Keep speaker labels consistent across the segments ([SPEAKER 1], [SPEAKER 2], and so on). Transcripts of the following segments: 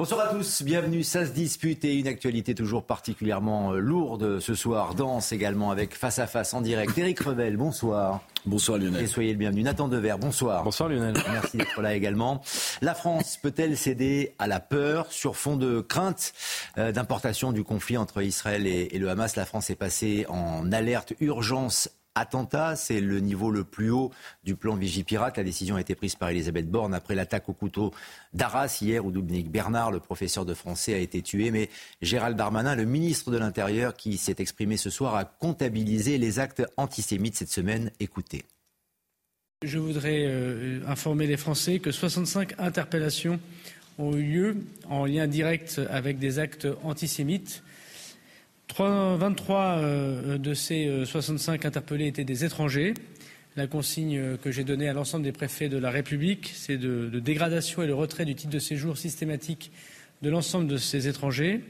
[SPEAKER 1] Bonsoir à tous, bienvenue. Ça se dispute et une actualité toujours particulièrement euh, lourde ce soir. Danse également avec Face à Face en direct. Éric Revel, bonsoir.
[SPEAKER 2] Bonsoir Lionel.
[SPEAKER 1] Et soyez le bienvenu. Nathan Dever, bonsoir.
[SPEAKER 2] Bonsoir Lionel.
[SPEAKER 1] Merci d'être là également. La France peut-elle céder à la peur sur fond de crainte euh, d'importation du conflit entre Israël et le Hamas? La France est passée en alerte urgence attentat. C'est le niveau le plus haut du plan Vigipirate. La décision a été prise par Elisabeth Borne après l'attaque au couteau d'Arras hier où Dominique Bernard, le professeur de français, a été tué. Mais Gérald Darmanin, le ministre de l'Intérieur, qui s'est exprimé ce soir, a comptabilisé les actes antisémites cette semaine. Écoutez.
[SPEAKER 3] Je voudrais euh, informer les Français que 65 interpellations ont eu lieu en lien direct avec des actes antisémites. 23 euh, de ces 65 interpellés étaient des étrangers. La consigne que j'ai donnée à l'ensemble des préfets de la République, c'est de, dégradation et le retrait du titre de séjour systématique de l'ensemble de ces étrangers.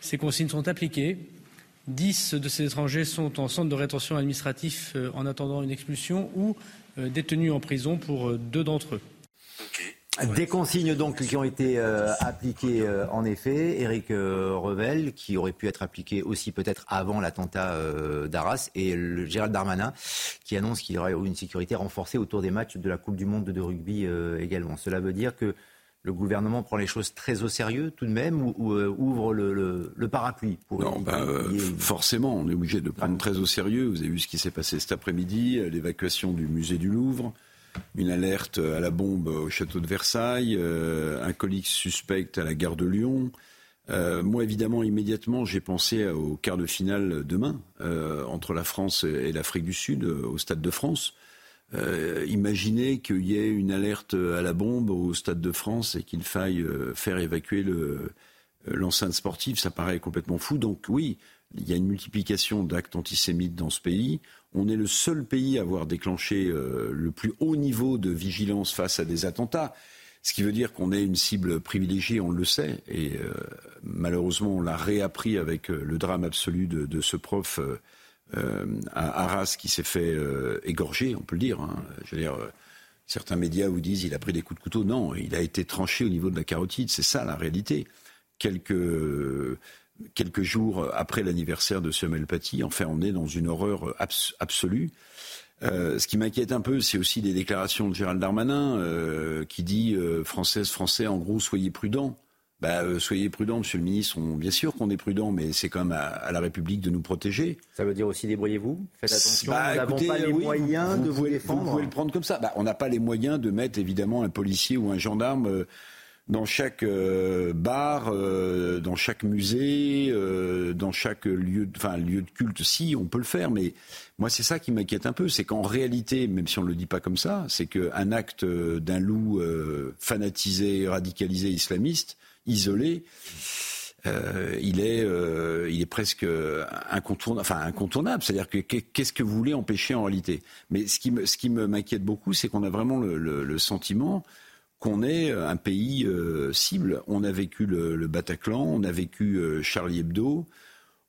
[SPEAKER 3] Ces consignes sont appliquées. 10 de ces étrangers sont en centre de rétention administratif euh, en attendant une expulsion ou euh, détenus en prison pour euh, deux d'entre eux.
[SPEAKER 1] Des consignes donc qui ont été euh, appliquées euh, en effet, Éric euh, Revel, qui aurait pu être appliqué aussi peut-être avant l'attentat euh, d'Arras, et le Gérald Darmanin, qui annonce qu'il y aurait une sécurité renforcée autour des matchs de la Coupe du Monde de rugby euh, également. Cela veut dire que le gouvernement prend les choses très au sérieux tout de même ou, ou euh, ouvre le, le, le, parapluie pour
[SPEAKER 2] Non, ben, euh, forcément, on est obligé de prendre très au sérieux. Vous avez vu ce qui s'est passé cet après-midi, l'évacuation du musée du Louvre une alerte à la bombe au château de Versailles, euh, un colis suspect à la gare de Lyon. Euh, moi, évidemment, immédiatement, j'ai pensé au quart de finale demain euh, entre la France et l'Afrique du Sud au Stade de France. Imaginez qu'il y ait une alerte à la bombe au Stade de France et qu'il faille faire évacuer l'enceinte sportive, ça paraît complètement fou. Donc oui, il y a une multiplication d'actes antisémites dans ce pays. On est le seul pays à avoir déclenché euh, le plus haut niveau de vigilance face à des attentats. Ce qui veut dire qu'on est une cible privilégiée, on le sait. Et euh, malheureusement, on l'a réappris avec euh, le drame absolu de, ce prof à Arras qui s'est fait égorger, on peut le dire. Hein. Je veux dire, certains médias vous disent il a pris des coups de couteau. Non, il a été tranché au niveau de la carotide. C'est ça la réalité. Quelques quelques jours après l'anniversaire de Samuel Paty. Enfin, on est dans une horreur abs absolue. Euh, ce qui m'inquiète un peu, c'est aussi des déclarations de Gérald Darmanin euh, qui dit euh, Française, Français, en gros, soyez prudents. Bah, euh, soyez prudents, Monsieur le Ministre. On, bien sûr qu'on est prudent, mais c'est quand même à, à, la République de nous protéger.
[SPEAKER 1] Ça veut dire aussi débrouillez-vous. Faites attention.
[SPEAKER 2] Bah,
[SPEAKER 1] nous n'avons pas les
[SPEAKER 2] oui,
[SPEAKER 1] moyens
[SPEAKER 2] vous,
[SPEAKER 1] de
[SPEAKER 2] vous,
[SPEAKER 1] vous défendre.
[SPEAKER 2] Vous pouvez le prendre comme ça. Bah, on n'a pas les moyens de mettre évidemment un policier ou un gendarme dans chaque euh, bar, euh, dans chaque musée, euh, dans chaque lieu, de culte. Si, on peut le faire, mais moi c'est ça qui m'inquiète un peu, c'est qu'en réalité, même si on le dit pas comme ça, c'est qu'un acte d'un loup fanatisé, radicalisé, islamiste, isolé. Il est, il est presque incontournable. C'est-à-dire que qu'est-ce que vous voulez empêcher en réalité? Mais ce qui m'inquiète beaucoup, c'est qu'on a vraiment le sentiment qu'on est un pays euh, cible. On a vécu le, le, Bataclan, on a vécu euh, Charlie Hebdo,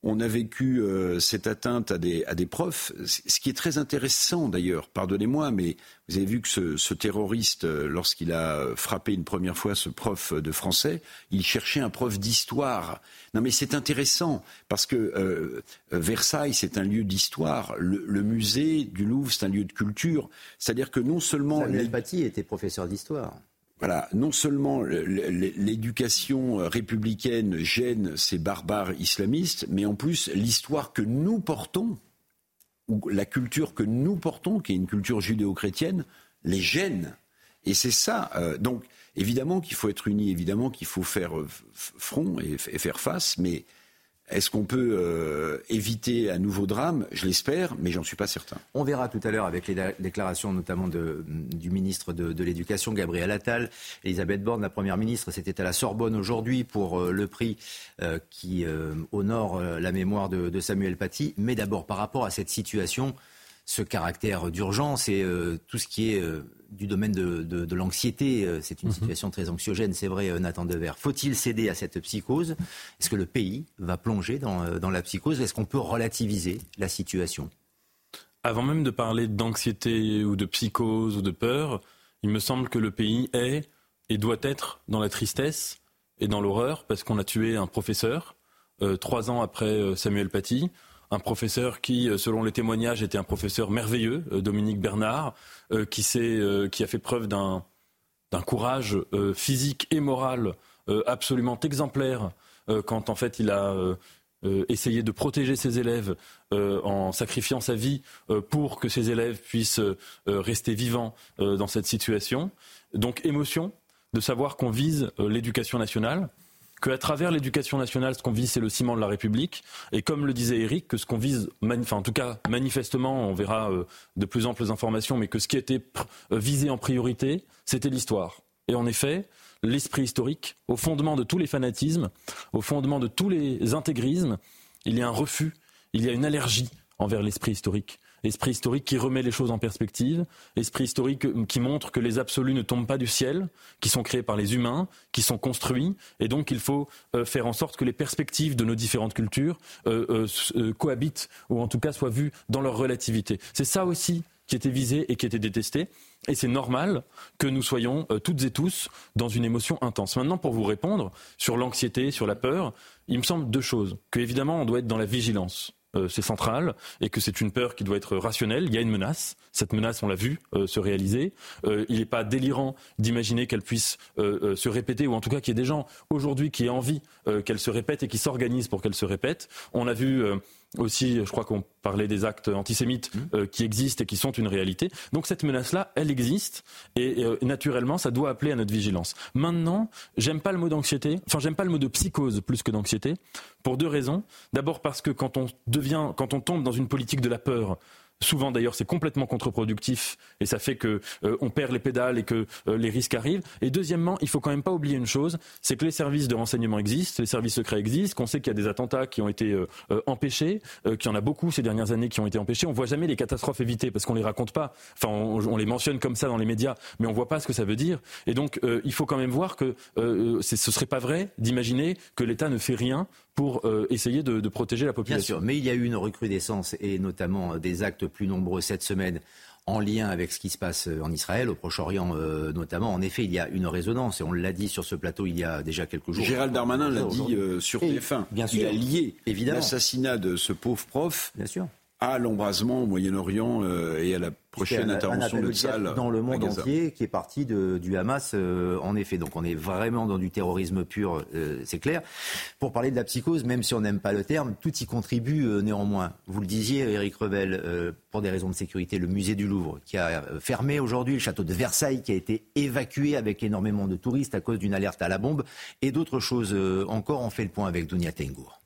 [SPEAKER 2] on a vécu euh, cette atteinte à des, à des profs. Ce qui est très intéressant d'ailleurs, pardonnez-moi, mais vous avez vu que ce, ce terroriste, lorsqu'il a frappé une première fois ce prof de français, il cherchait un prof d'histoire. Non mais c'est intéressant parce que euh, Versailles, c'est un lieu d'histoire. Le, le, musée du Louvre, c'est un lieu de culture. C'est-à-dire que non seulement...
[SPEAKER 1] Samuel Paty était professeur d'histoire
[SPEAKER 2] voilà, non seulement l'éducation républicaine gêne ces barbares islamistes, mais en plus l'histoire que nous portons, ou la culture que nous portons, qui est une culture judéo-chrétienne, les gêne. Et c'est ça. Euh, donc, évidemment qu'il faut être unis, évidemment qu'il faut faire front et, et, faire face, mais Est-ce qu'on peut euh, éviter un nouveau drame? Je l'espère, mais j'en suis pas certain.
[SPEAKER 1] On verra tout à l'heure avec les déclarations notamment du ministre de, l'Éducation, Gabriel Attal. Elisabeth Borne, la Première ministre, c'était à la Sorbonne aujourd'hui pour euh, le prix euh, qui honore la mémoire de Samuel Paty. Mais d'abord, par rapport à cette situation, ce caractère d'urgence et tout ce qui est du domaine de, l'anxiété. Euh, c'est une mhm. situation très anxiogène, c'est vrai, euh, Nathan Dever. Faut-il céder à cette psychose? Est-ce que le pays va plonger dans, euh, dans la psychose? Est-ce qu'on peut relativiser la situation?
[SPEAKER 4] Avant même de parler d'anxiété ou de psychose ou de peur, il me semble que le pays est et doit être dans la tristesse et dans l'horreur parce qu'on a tué un professeur trois ans après Samuel Paty un professeur qui, euh, selon les témoignages, était un professeur merveilleux, euh, Dominique Bernard, euh, qui, qui a fait preuve d'un courage physique et moral absolument exemplaire quand en fait il a essayé de protéger ses élèves en sacrifiant sa vie pour que ses élèves puissent rester vivants dans cette situation. Donc émotion de savoir qu'on vise l'éducation nationale qu'à travers l'éducation nationale, ce qu'on vise, c'est le ciment de la République. Et comme le disait Eric, que ce qu'on vise, enfin, en tout cas, manifestement, on verra euh, de plus amples informations, mais que ce qui était euh, visé en priorité, c'était l'histoire. Et en effet, l'esprit historique, au fondement de tous les fanatismes, au fondement de tous les intégrismes, il y a un refus, il y a une allergie envers l'esprit historique esprit historique qui remet les choses en perspective, esprit historique qui montre que les absolus ne tombent pas du ciel, qui sont créés par les humains, qui sont construits, et donc il faut euh, faire en sorte que les perspectives de nos différentes cultures euh, euh, cohabitent, ou en tout cas soient vues dans leur relativité. C'est ça aussi qui était visé et qui était détesté. Et c'est normal que nous soyons toutes et tous dans une émotion intense. Maintenant, pour vous répondre sur l'anxiété, sur la peur, il me semble deux choses. Que évidemment, on doit être dans la vigilance. Euh, c'est central et que c'est une peur qui doit être rationnelle. Il y a une menace. Cette menace, on l'a vu euh, se réaliser. Euh, il n'est pas délirant d'imaginer qu'elle puisse se répéter ou en tout cas qu'il y ait des gens aujourd'hui qui aient envie qu'elle se répète et qui s'organisent pour qu'elle se répète. On a vu aussi, je crois qu'on parlait des actes antisémites mmh. euh, qui existent et qui sont une réalité. Donc cette menace-là, elle existe et euh, naturellement, ça doit appeler à notre vigilance. Maintenant, j'aime pas le mot d'anxiété, enfin j'aime pas le mot de psychose plus que d'anxiété, pour deux raisons. D'abord parce que quand on devient, quand on tombe dans une politique de la peur, Souvent d'ailleurs c'est complètement contre-productif et ça fait que euh, on perd les pédales et que euh, les risques arrivent. Et deuxièmement, il faut quand même pas oublier une chose, c'est que les services de renseignement existent, les services secrets existent, qu'on sait qu'il y a des attentats qui ont été euh, empêchés, qu'il y en a beaucoup ces dernières années qui ont été empêchés. On voit jamais les catastrophes évitées parce qu'on les raconte pas. Enfin, on, les mentionne comme ça dans les médias, mais on voit pas ce que ça veut dire. Et donc il faut quand même voir que ce serait pas vrai d'imaginer que l'État ne fait rien pour euh, essayer de, de, protéger la population.
[SPEAKER 1] Bien sûr, mais il y a eu une recrudescence et notamment des actes plus nombreux cette semaine en lien avec ce qui se passe en Israël, au Proche-Orient euh, notamment. En effet, il y a une résonance, et on l'a dit sur ce plateau il y a déjà quelques jours.
[SPEAKER 2] Gérald Darmanin l'a dit euh, sur TF1.
[SPEAKER 1] Bien sûr.
[SPEAKER 2] Il a lié l'assassinat de ce pauvre prof
[SPEAKER 1] bien sûr.
[SPEAKER 2] À l'embrasement au Moyen-Orient et à la prochaine intervention de
[SPEAKER 1] salle dans le monde entier qui est parti de, du Hamas euh, en effet. Donc on est vraiment dans du terrorisme pur, euh, c'est clair. Pour parler de la psychose, même si on n'aime pas le terme, tout y contribue euh, néanmoins. Vous le disiez, Eric Revel, pour des raisons de sécurité, le musée du Louvre qui a fermé aujourd'hui, le château de Versailles qui a été évacué avec énormément de touristes à cause d'une alerte à la bombe et d'autres choses encore. On fait le point avec Dunia Tengour.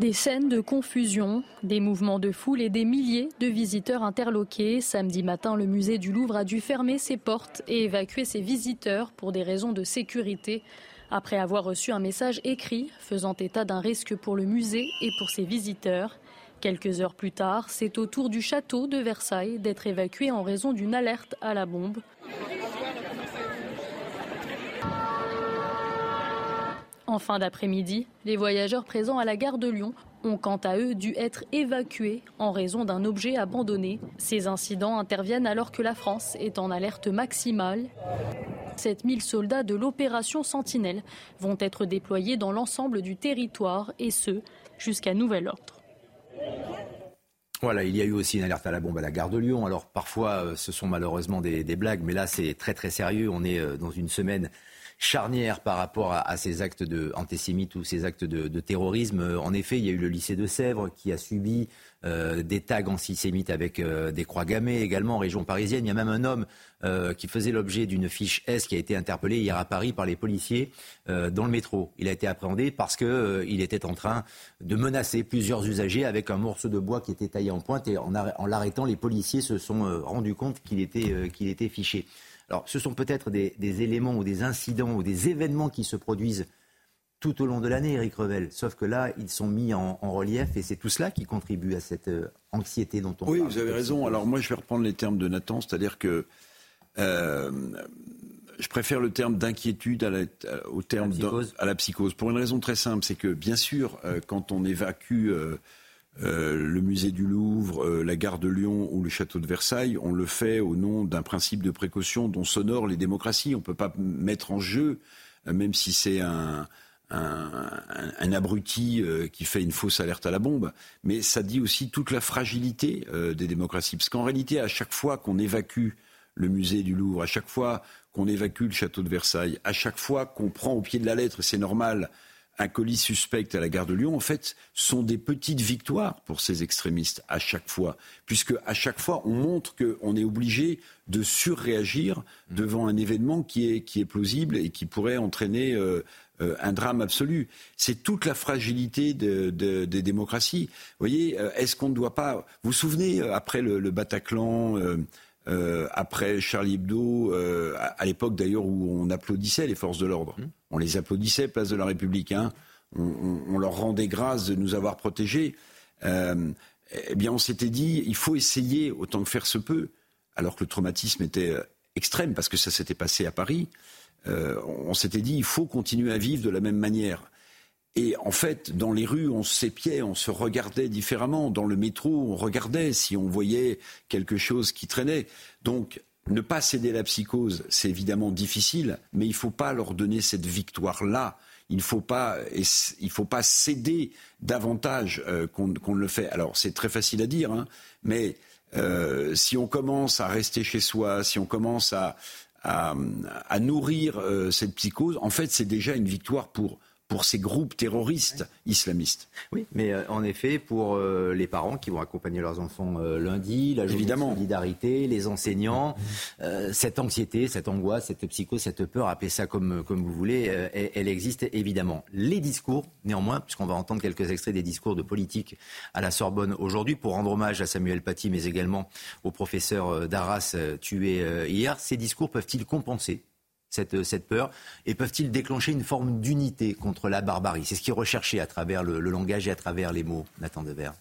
[SPEAKER 5] Des scènes de confusion, des mouvements de foule et des milliers de visiteurs interloqués. Samedi matin, le musée du Louvre a dû fermer ses portes et évacuer ses visiteurs pour des raisons de sécurité. Après avoir reçu un message écrit faisant état d'un risque pour le musée et pour ses visiteurs. Quelques heures plus tard, c'est au tour du château de Versailles d'être évacué en raison d'une alerte à la bombe. En fin d'après-midi, les voyageurs présents à la gare de Lyon ont quant à eux dû être évacués en raison d'un objet abandonné. Ces incidents interviennent alors que la France est en alerte maximale. 7000 soldats de l'opération Sentinelle vont être déployés dans l'ensemble du territoire et ce, jusqu'à nouvel ordre.
[SPEAKER 1] Voilà, il y a eu aussi une alerte à la bombe à la gare de Lyon. Alors parfois, euh, ce sont malheureusement des, des blagues, mais là, c'est très très sérieux. On est euh, dans une semaine charnière par rapport à, ces actes de antisémites ou ces actes de, terrorisme. En effet, il y a eu le lycée de Sèvres qui a subi euh, des tags antisémites avec euh, des croix gammées également en région parisienne. Il y a même un homme euh, qui faisait l'objet d'une fiche S qui a été interpellé hier à Paris par les policiers dans le métro. Il a été appréhendé parce qu'il était en train de menacer plusieurs usagers avec un morceau de bois qui était taillé en pointe et en, l'arrêtant, les policiers se sont rendus compte qu'il était, qu'il était fiché. Alors, ce sont peut-être des, éléments ou des incidents ou des événements qui se produisent tout au long de l'année, Eric Revel. Sauf que là, ils sont mis en, relief et c'est tout cela qui contribue à cette euh, anxiété dont on
[SPEAKER 2] oui,
[SPEAKER 1] parle.
[SPEAKER 2] Oui, vous avez raison. Alors moi, je vais reprendre les termes de Nathan, c'est-à-dire que euh, je préfère le terme d'inquiétude au terme à la psychose. Pour une raison très simple, c'est que bien sûr, euh, quand on évacue euh, le musée du Louvre, euh, la gare de Lyon ou le château de Versailles, on le fait au nom d'un principe de précaution dont s'honorent les démocraties. On ne peut pas mettre en jeu, euh, même si c'est un, abruti qui fait une fausse alerte à la bombe, mais ça dit aussi toute la fragilité des démocraties. Parce qu'en réalité, à chaque fois qu'on évacue le musée du Louvre, à chaque fois qu'on évacue le château de Versailles, à chaque fois qu'on prend au pied de la lettre, c'est normal, un colis suspect à la gare de Lyon, en fait, sont des petites victoires pour ces extrémistes à chaque fois, puisque à chaque fois, on montre qu'on est obligé de surréagir devant un événement qui est, qui est plausible et qui pourrait entraîner euh, euh, un drame absolu. C'est toute la fragilité des démocraties. Vous voyez, euh, est-ce qu'on ne doit pas... Vous souvenez, après le, le Bataclan... Euh, après Charlie Hebdo, euh, à, l'époque d'ailleurs où on applaudissait les forces de l'ordre? Mmh. On les applaudissait, place de la République. Hein. On, leur rendait grâce de nous avoir protégés. Euh, eh bien, on s'était dit, il faut essayer autant que faire se peut, alors que le traumatisme était extrême, parce que ça s'était passé à Paris. on s'était dit, il faut continuer à vivre de la même manière. Et en fait, dans les rues, on s'épiait, on se regardait différemment. Dans le métro, on regardait si on voyait quelque chose qui traînait. Donc, ne pas céder à la psychose, c'est évidemment difficile, mais il ne faut pas leur donner cette victoire-là. Il ne faut pas, faut pas céder davantage euh, qu'on ne le fait. Alors, c'est très facile à dire, hein, mais euh, si on commence à rester chez soi, si on commence à, nourrir euh, cette psychose, en fait, c'est déjà une victoire pour pour ces groupes terroristes islamistes.
[SPEAKER 1] Oui, mais euh, en effet, pour euh, les parents qui vont accompagner leurs enfants euh, lundi, la journée de solidarité, les enseignants, cette anxiété, cette angoisse, cette psychose, cette peur, appelez ça comme, comme vous voulez, elle, elle, existe évidemment. Les discours, néanmoins, puisqu'on va entendre quelques extraits des discours de politique à la Sorbonne aujourd'hui, pour rendre hommage à Samuel Paty, mais également au professeur d'Arras tué hier, ces discours peuvent-ils compenser cette, cette peur Et peuvent-ils déclencher une forme d'unité contre la barbarie? C'est ce qui est recherché à travers le, langage et à travers les mots, Nathan Devers.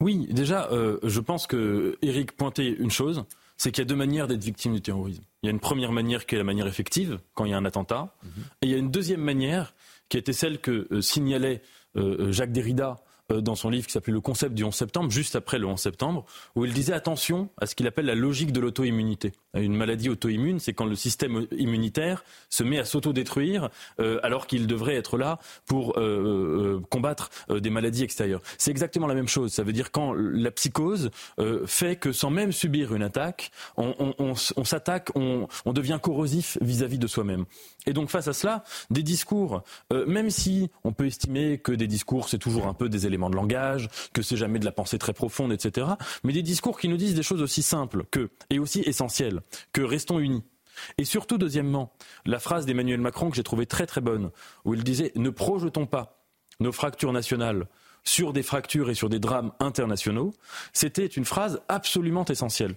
[SPEAKER 4] Oui, déjà, euh, je pense que Eric pointait une chose, c'est qu'il y a deux manières d'être victime du terrorisme. Il y a une première manière qui est la manière effective, quand il y a un attentat, mhm. et il y a une deuxième manière qui était celle que euh, signalait euh, Jacques Derrida euh, dans son livre qui s'appelait Le concept du 11 septembre, juste après le 11 septembre, où il disait attention à ce qu'il appelle la logique de l'auto-immunité. Une maladie auto-immune, c'est quand le système immunitaire se met à s'auto-détruire euh, alors qu'il devrait être là pour euh, combattre des maladies extérieures. C'est exactement la même chose. Ça veut dire quand la psychose fait que sans même subir une attaque, on, s'attaque, on, devient corrosif vis-à-vis de soi-même. Et donc face à cela, des discours, même si on peut estimer que des discours c'est toujours un peu des éléments de langage, que c'est jamais de la pensée très profonde, etc. Mais des discours qui nous disent des choses aussi simples que, et aussi essentielles, que restons unis. Et surtout, deuxièmement, la phrase d'Emmanuel Macron que j'ai trouvée très très bonne, où il disait ne projetons pas nos fractures nationales sur des fractures et sur des drames internationaux, c'était une phrase absolument essentielle.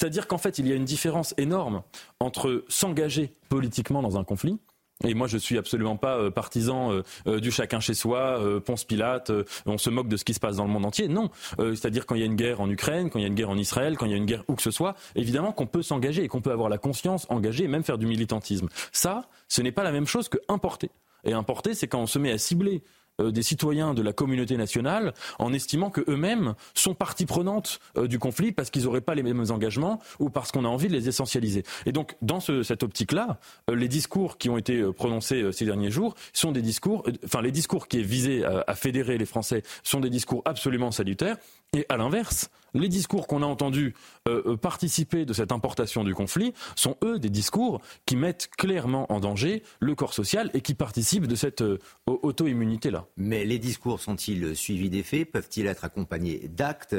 [SPEAKER 4] C'est-à-dire qu'en fait, il y a une différence énorme entre s'engager politiquement dans un conflit et moi, je suis absolument pas euh, partisan euh, euh, du chacun chez soi, Ponce Pilate, on se moque de ce qui se passe dans le monde entier. Non, c'est-à-dire quand il y a une guerre en Ukraine, quand il y a une guerre en Israël, quand il y a une guerre où que ce soit, évidemment qu'on peut s'engager et qu'on peut avoir la conscience engagée et même faire du militantisme. Ça, ce n'est pas la même chose que importer. Et importer, c'est quand on se met à cibler des citoyens de la communauté nationale en estimant que eux-mêmes sont partie prenante euh, du conflit parce qu'ils n'auraient pas les mêmes engagements ou parce qu'on a envie de les essentialiser. Et donc, dans cette optique-là, les discours qui ont été prononcés ces derniers jours sont des discours, enfin, les discours qui est visé à fédérer les Français sont des discours absolument salutaires. Et à l'inverse, les discours qu'on a entendus euh, euh, participer de cette importation du conflit sont, eux, des discours qui mettent clairement en danger le corps social et qui participent de cette euh, auto-immunité-là.
[SPEAKER 1] Mais les discours sont-ils suivis des faits? Peuvent-ils être accompagnés d'actes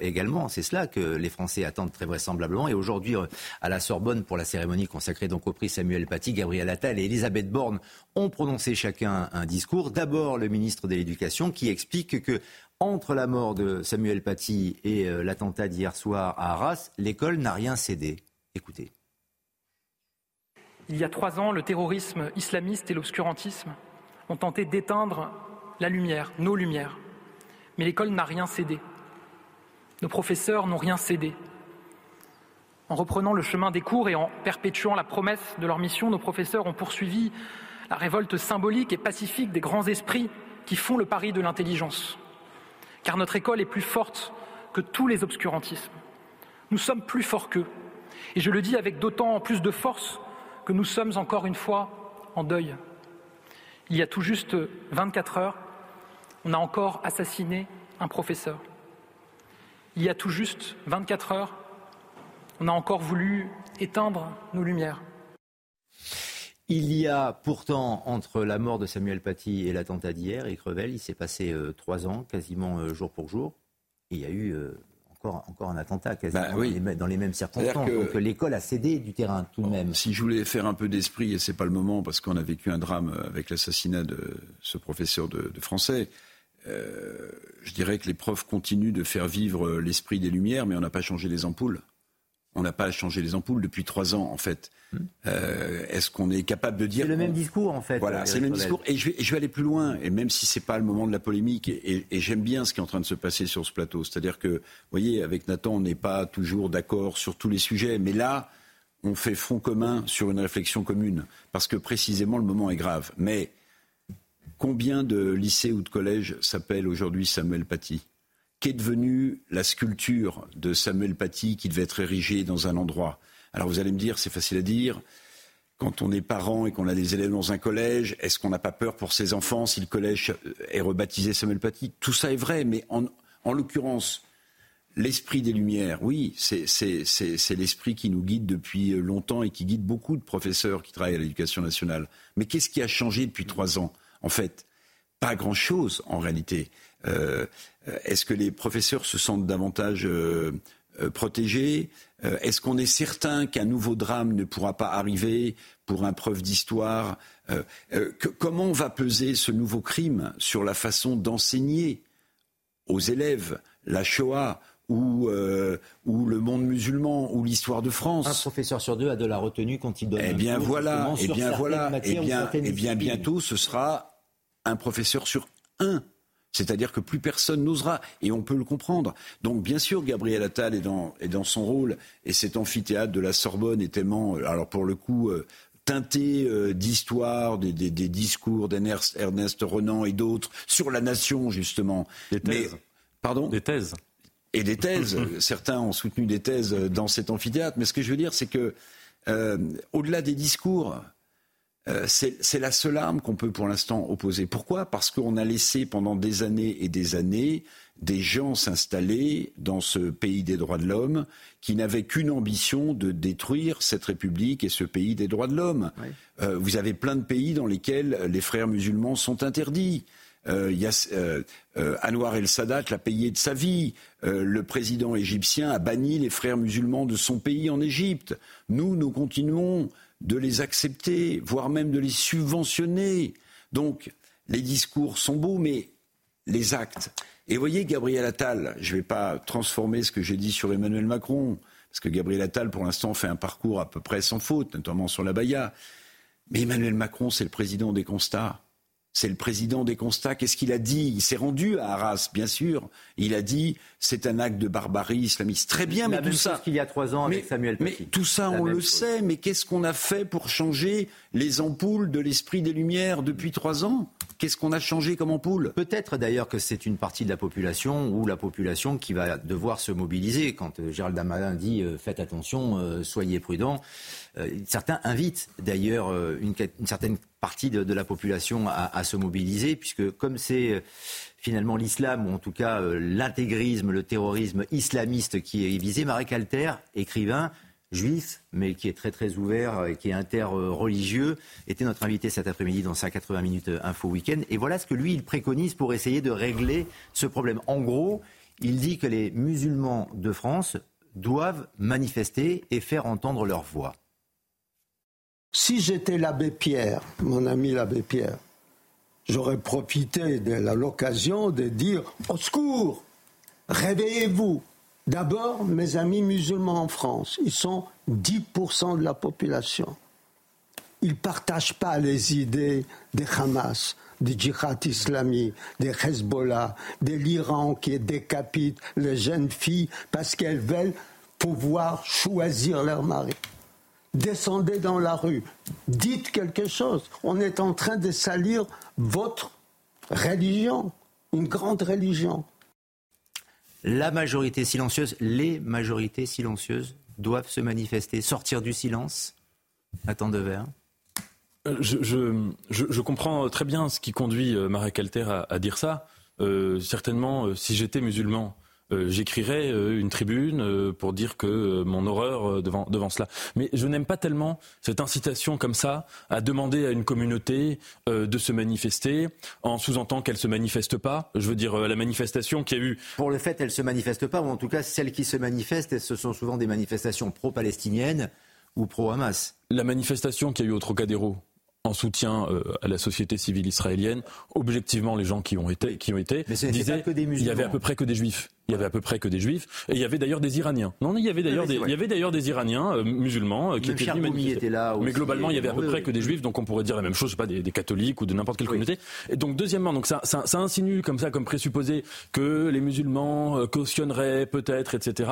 [SPEAKER 1] également? C'est cela que les Français attendent très vraisemblablement. Et aujourd'hui, à la Sorbonne, pour la cérémonie consacrée donc au prix Samuel Paty, Gabriel Attal et Elisabeth Borne ont prononcé chacun un discours. D'abord, le ministre de l'Éducation qui explique que entre la mort de Samuel Paty et euh, l'attentat d'hier soir à Arras, l'école n'a rien cédé. Écoutez.
[SPEAKER 6] Il y a trois ans, le terrorisme islamiste et l'obscurantisme ont tenté d'éteindre la lumière, nos lumières. Mais l'école n'a rien cédé. Nos professeurs n'ont rien cédé. En reprenant le chemin des cours et en perpétuant la promesse de leur mission, nos professeurs ont poursuivi la révolte symbolique et pacifique des grands esprits qui font le pari de l'intelligence car notre école est plus forte que tous les obscurantismes. Nous sommes plus forts qu'eux. Et je le dis avec d'autant plus de force que nous sommes encore une fois en deuil. Il y a tout juste 24 heures, on a encore assassiné un professeur. Il y a tout juste 24 heures, on a encore voulu éteindre nos lumières.
[SPEAKER 1] Il y a pourtant, entre la mort de Samuel Paty et l'attentat d'hier, et Crevel, il s'est passé euh, trois ans, quasiment euh, jour pour jour. il y a eu euh, encore, encore un attentat, quasiment bah dans, les, mêmes circonstances. Donc l'école a cédé du terrain tout de même.
[SPEAKER 2] Si je voulais faire un peu d'esprit, et c'est pas le moment, parce qu'on a vécu un drame avec l'assassinat de ce professeur de, français, je dirais que les profs continuent de faire vivre l'esprit des Lumières, mais on n'a pas changé les ampoules. On n'a pas changé les ampoules depuis trois ans, en fait. Euh, est-ce qu'on est capable de dire
[SPEAKER 1] C'est le même discours en fait.
[SPEAKER 2] Voilà, c'est le même discours. Et je vais, aller plus loin. Et même si c'est pas le moment de la polémique, et, j'aime bien ce qui est en train de se passer sur ce plateau, c'est-à-dire que, vous voyez, avec Nathan, on n'est pas toujours d'accord sur tous les sujets, mais là, on fait front commun sur une réflexion commune, parce que précisément le moment est grave. Mais combien de lycées ou de collèges s'appellent aujourd'hui Samuel Paty? Qu'est devenue la sculpture de Samuel Paty qui devait être érigée dans un endroit? Alors vous allez me dire, c'est facile à dire. Quand on est parent et qu'on a des élèves dans un collège, est-ce qu'on n'a pas peur pour ses enfants si le collège est rebaptisé Samuel Paty? Tout ça est vrai, mais en, l'occurrence, l'esprit des Lumières, oui, c'est l'esprit qui nous guide depuis longtemps et qui guide beaucoup de professeurs qui travaillent à l'éducation nationale. Mais qu'est-ce qui a changé depuis trois ans En fait, pas grand-chose en réalité. Euh, est-ce que les professeurs se sentent davantage euh, euh, protégés? Est-ce qu'on est certain qu'un nouveau drame ne pourra pas arriver pour un preuve d'histoire? Comment va peser ce nouveau crime sur la façon d'enseigner aux élèves la Shoah ou, ou, le monde musulman ou l'histoire de France?
[SPEAKER 1] Un professeur sur deux a de la retenue quand il donne.
[SPEAKER 2] Eh bien voilà, eh bien voilà, eh bien, eh bien bientôt ce sera un professeur sur un. C'est-à-dire que plus personne n'osera, et on peut le comprendre. Donc bien sûr, Gabriel Attal est dans, son rôle, et cet amphithéâtre de la Sorbonne est tellement, euh, alors pour le coup, euh, teinté euh, d'histoire, des, discours d'Ernest Ernest Renan et d'autres, sur la nation, justement.
[SPEAKER 4] Des thèses.
[SPEAKER 2] pardon
[SPEAKER 4] Des thèses.
[SPEAKER 2] Et des thèses. Certains ont soutenu des thèses dans cet amphithéâtre. Mais ce que je veux dire, c'est que, au-delà des discours, euh, c'est la seule arme qu'on peut pour l'instant opposer. Pourquoi? Parce qu'on a laissé pendant des années et des années des gens s'installer dans ce pays des droits de l'homme qui n'avaient qu'une ambition de détruire cette République et ce pays des droits de l'homme. Euh, vous avez plein de pays dans lesquels les frères musulmans sont interdits. Euh, y a, Anwar el-Sadat l'a payé de sa vie. le président égyptien a banni les frères musulmans de son pays en Égypte. Nous, nous continuons de les accepter, voire même de les subventionner. Donc, les discours sont beaux, mais les actes. Et voyez, Gabriel Attal, je ne vais pas transformer ce que j'ai dit sur Emmanuel Macron, parce que Gabriel Attal, pour l'instant, fait un parcours à peu près sans faute, notamment sur la Baïa. Mais Emmanuel Macron, c'est le président des constats. C'est le président des constats. Qu'est-ce qu'il a dit? Il s'est rendu à Arras, bien sûr. Il a dit c'est un acte de barbarie islamiste. Très bien, mais tout ça.
[SPEAKER 1] qu'il y a trois ans avec Samuel
[SPEAKER 2] Mais tout ça, on le sait. Mais qu'est-ce qu'on a fait pour changer les ampoules de l'esprit des Lumières depuis trois ans? Qu'est-ce qu'on a changé comme ampoule?
[SPEAKER 1] Peut-être d'ailleurs que c'est une partie de la population ou la population qui va devoir se mobiliser. Quand euh, Gérald Darmanin dit euh, faites attention, euh, soyez prudents, certains invitent d'ailleurs une, certaine partie de, la population à, se mobiliser, puisque comme c'est finalement l'islam, ou en tout cas l'intégrisme, le terrorisme islamiste qui est visé, Marek Alter, écrivain, juif, mais qui est très très ouvert et qui est interreligieux, était notre invité cet après-midi dans sa 80 minutes info week-end. Et voilà ce que lui, il préconise pour essayer de régler ce problème. En gros, il dit que les musulmans de France doivent manifester et faire entendre leur voix.
[SPEAKER 7] Si j'étais l'abbé Pierre, mon ami l'abbé Pierre, j'aurais profité de l'occasion de dire au secours, réveillez-vous, D'abord, mes amis musulmans en France, ils sont 10% de la population. Ils ne partagent pas les idées des Hamas, des djihad islamiques, des Hezbollah, de l'Iran qui décapite les jeunes filles parce qu'elles veulent pouvoir choisir leur mari. Descendez dans la rue, dites quelque chose. On est en train de salir votre religion, une grande religion
[SPEAKER 1] la majorité silencieuse, les majorités silencieuses doivent se manifester, sortir du silence Nathan Devers
[SPEAKER 4] euh, je, je, comprends très bien ce qui conduit euh, Marek Alter à, dire ça. Euh, certainement, si j'étais musulman, euh, j'écrirais euh, une tribune euh, pour dire que mon horreur devant, devant cela. Mais je n'aime pas tellement cette incitation comme ça à demander à une communauté de se manifester en sous-entendant qu'elle ne se manifeste pas. Je veux dire, la manifestation qui a eu...
[SPEAKER 1] Pour le fait, elle ne se manifeste pas, ou en tout cas, celles qui se manifestent, ce sont souvent des manifestations pro-palestiniennes ou pro-Hamas.
[SPEAKER 4] La manifestation qui a eu au Trocadéro, en soutien à la société civile israélienne. Objectivement, les gens qui ont été, qui ont été
[SPEAKER 1] disaient
[SPEAKER 4] qu'il y avait à peu près que des juifs. Il y avait à peu près que des juifs et il y avait d'ailleurs des Iraniens. Non, il y avait d'ailleurs des, il y avait d'ailleurs des Iraniens euh, musulmans euh, qui étaient venus
[SPEAKER 1] était là
[SPEAKER 4] Mais globalement, il y avait à peu près que des juifs, donc on pourrait dire la même chose, je sais pas, des, des catholiques ou de n'importe quelle communauté. Et donc deuxièmement, donc ça, ça, ça, insinue comme ça, comme présupposé que les musulmans cautionneraient peut-être, etc.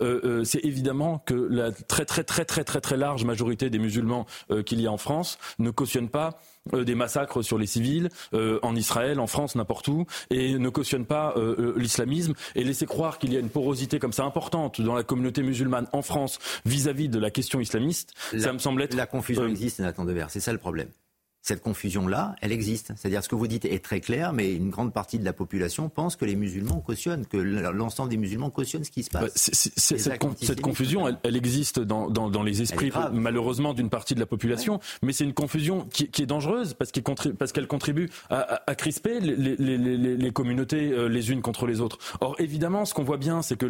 [SPEAKER 4] Euh, c'est évidemment que la très très très très très très large majorité des musulmans qu'il y a en France ne cautionnent pas euh, des massacres sur les civils euh, en Israël, en France, n'importe où, et ne cautionne pas euh, l'islamisme. Et laisser croire qu'il y a une porosité comme ça importante dans la communauté musulmane en France vis-à-vis de la question islamiste, ça me semble être...
[SPEAKER 1] La confusion existe, Nathan Devers, c'est ça le problème cette confusion-là, elle existe. C'est-à-dire ce que vous dites est très clair, mais une grande partie de la population pense que les musulmans cautionnent, que l'ensemble des musulmans cautionnent ce qui se passe.
[SPEAKER 4] cette, confusion, elle, existe dans, les esprits, malheureusement, d'une partie de la population, mais c'est une confusion qui, est dangereuse parce qu'elle contribue à, crisper les, communautés euh, les unes contre les autres. Or, évidemment, ce qu'on voit bien, c'est que,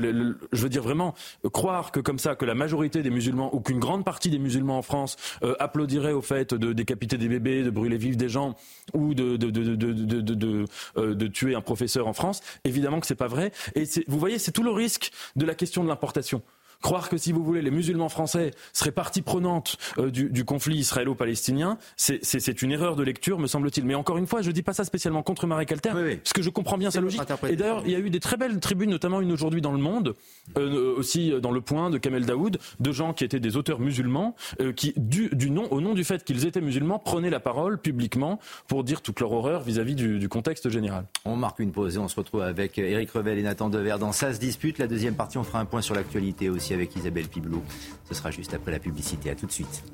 [SPEAKER 4] je veux dire vraiment, croire que comme ça, que la majorité des musulmans ou qu'une grande partie des musulmans en France euh, applaudirait au fait de décapiter des bébés, de brûler vivre des gens ou de, de, de, euh, de, tuer un professeur en France. Évidemment que c'est pas vrai. Et vous voyez, c'est tout le risque de la question de l'importation. Croire que, si vous voulez, les musulmans français seraient partie prenante euh, du, conflit israélo-palestinien, c'est une erreur de lecture, me semble-t-il. Mais encore une fois, je ne dis pas ça spécialement contre Marek Alter, parce que je comprends bien sa logique. Et d'ailleurs, il y a eu des très belles tribunes, notamment une aujourd'hui dans Le Monde, euh, aussi dans Le Point, de Kamel Daoud, de gens qui étaient des auteurs musulmans, euh, qui, du, nom, au nom du fait qu'ils étaient musulmans, prenaient la parole publiquement pour dire toute leur horreur vis-à-vis du, du, contexte général.
[SPEAKER 1] On marque une pause et on se retrouve avec Eric Revel et Nathan Dever dans Ça se dispute. La deuxième partie, on fera un point sur l'actualité aussi avec Isabelle Piblou. Ce sera juste après la publicité. À tout de suite.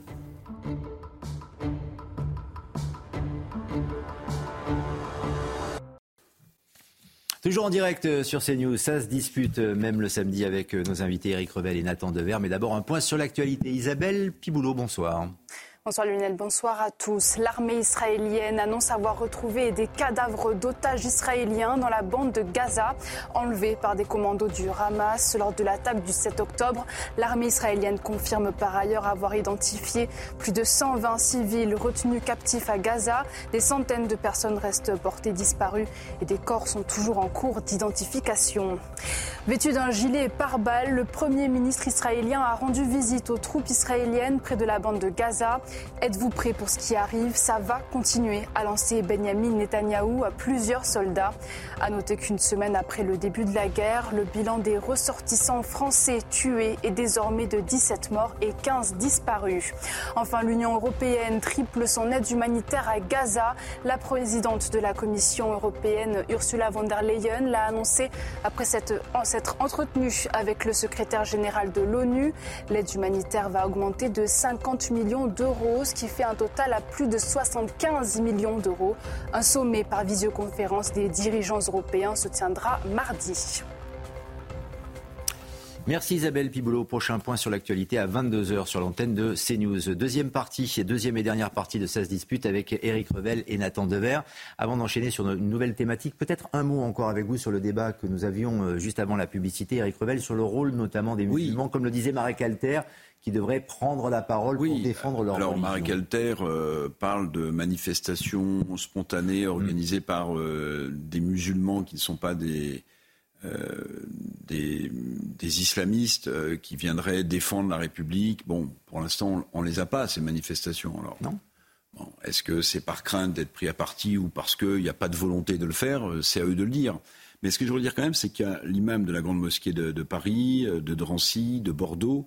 [SPEAKER 1] Toujours en direct euh, sur CNews, ça se dispute euh, même le samedi avec euh, nos invités Eric Revel et Nathan Dever. Mais d'abord un point sur l'actualité. Isabelle Piboulot, bonsoir.
[SPEAKER 8] Bonsoir Lunel, bonsoir à tous. L'armée israélienne annonce avoir retrouvé des cadavres d'otages israéliens dans la bande de Gaza, enlevés par des commandos du Hamas lors de l'attaque du 7 octobre. L'armée israélienne confirme par ailleurs avoir identifié plus de 120 civils retenus captifs à Gaza. Des centaines de personnes restent portées disparues et des corps sont toujours en cours d'identification. Vêtu d'un gilet pare-balles, le premier ministre israélien a rendu visite aux troupes israéliennes près de la bande de Gaza. Êtes-vous prêts pour ce qui arrive? Ça va continuer à lancer Benjamin Netanyahou à plusieurs soldats. À noter qu'une semaine après le début de la guerre, le bilan des ressortissants français tués est désormais de 17 morts et 15 disparus. Enfin, l'Union européenne triple son aide humanitaire à Gaza. La présidente de la Commission européenne, Ursula von der Leyen, l'a annoncé après s'être entretenue avec le secrétaire général de l'ONU. L'aide humanitaire va augmenter de 50 millions d'euros, qui fait un total à plus de 75 millions d'euros. Un sommet par visioconférence des dirigeants européens se tiendra mardi.
[SPEAKER 1] Merci Isabelle Piboulot. Prochain point sur l'actualité à 22h sur l'antenne de CNews. Deuxième partie, deuxième et dernière partie de 16 disputes avec Éric Revel et Nathan Dever. Avant d'enchaîner sur une nouvelle thématique, peut-être un mot encore avec vous sur le débat que nous avions euh, juste avant la publicité, Éric Revel, sur le rôle notamment des musulmans, comme le disait Marek Alter, qui devrait prendre la parole pour défendre leur
[SPEAKER 2] Alors,
[SPEAKER 1] religion.
[SPEAKER 2] Marek Alter euh, parle de manifestations spontanées organisées par euh, des musulmans qui ne sont pas des euh, des, islamistes euh, qui viendraient défendre la République. Bon, pour l'instant, on ne les a pas, ces manifestations. Alors,
[SPEAKER 1] non.
[SPEAKER 2] Est-ce que c'est par crainte d'être pris à partie ou parce qu'il n'y a pas de volonté de le faire euh, C'est à eux de le dire. Mais ce que je veux dire quand même, c'est qu'il y a l'imam de la Grande Mosquée de, Paris, de Drancy, de Bordeaux,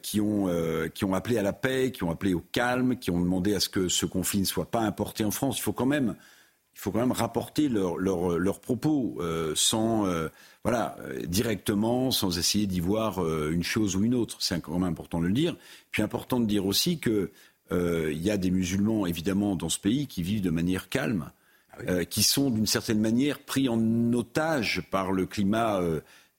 [SPEAKER 2] qui, ont, qui ont appelé à la paix, qui ont appelé au calme, qui ont demandé à ce que ce conflit ne soit pas importé en France. Il faut quand même il faut quand même rapporter leurs propos euh, sans, euh, voilà, directement, sans essayer d'y voir euh, une chose ou une autre. C'est quand même important de le dire. Puis important de dire aussi qu'il y a des musulmans, évidemment, dans ce pays qui vivent de manière calme, ah qui sont d'une certaine manière pris en otage par le climat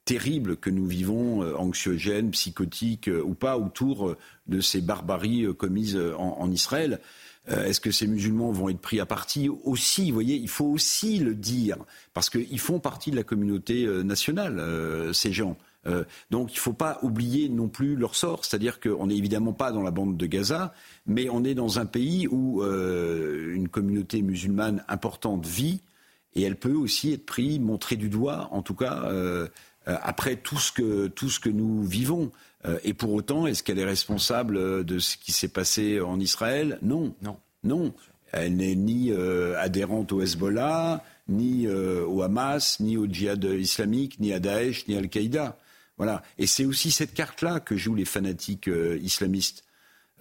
[SPEAKER 2] terrible que nous vivons, anxiogène, psychotique ou pas, autour de ces barbaries commises en Israël. Euh, est-ce que ces musulmans vont être pris à partie aussi Vous voyez, il faut aussi le dire, parce qu'ils font partie de la communauté euh, nationale, euh, ces gens. donc il ne faut pas oublier non plus leur sort, c'est-à-dire qu'on n'est évidemment pas dans la bande de Gaza, mais on est dans un pays où une communauté musulmane importante vit, et elle peut aussi être prise, montrée du doigt, en tout cas, après tout ce, que, tout ce que nous vivons. Euh, et pour autant, est-ce qu'elle est responsable de ce qui s'est passé en Israël? Non.
[SPEAKER 1] Non.
[SPEAKER 2] Non. Elle n'est ni euh, adhérente au Hezbollah, ni euh, au Hamas, ni au djihad islamique, ni à Daesh, ni à Al-Qaïda. Voilà. Et c'est aussi cette carte-là que jouent les fanatiques islamistes.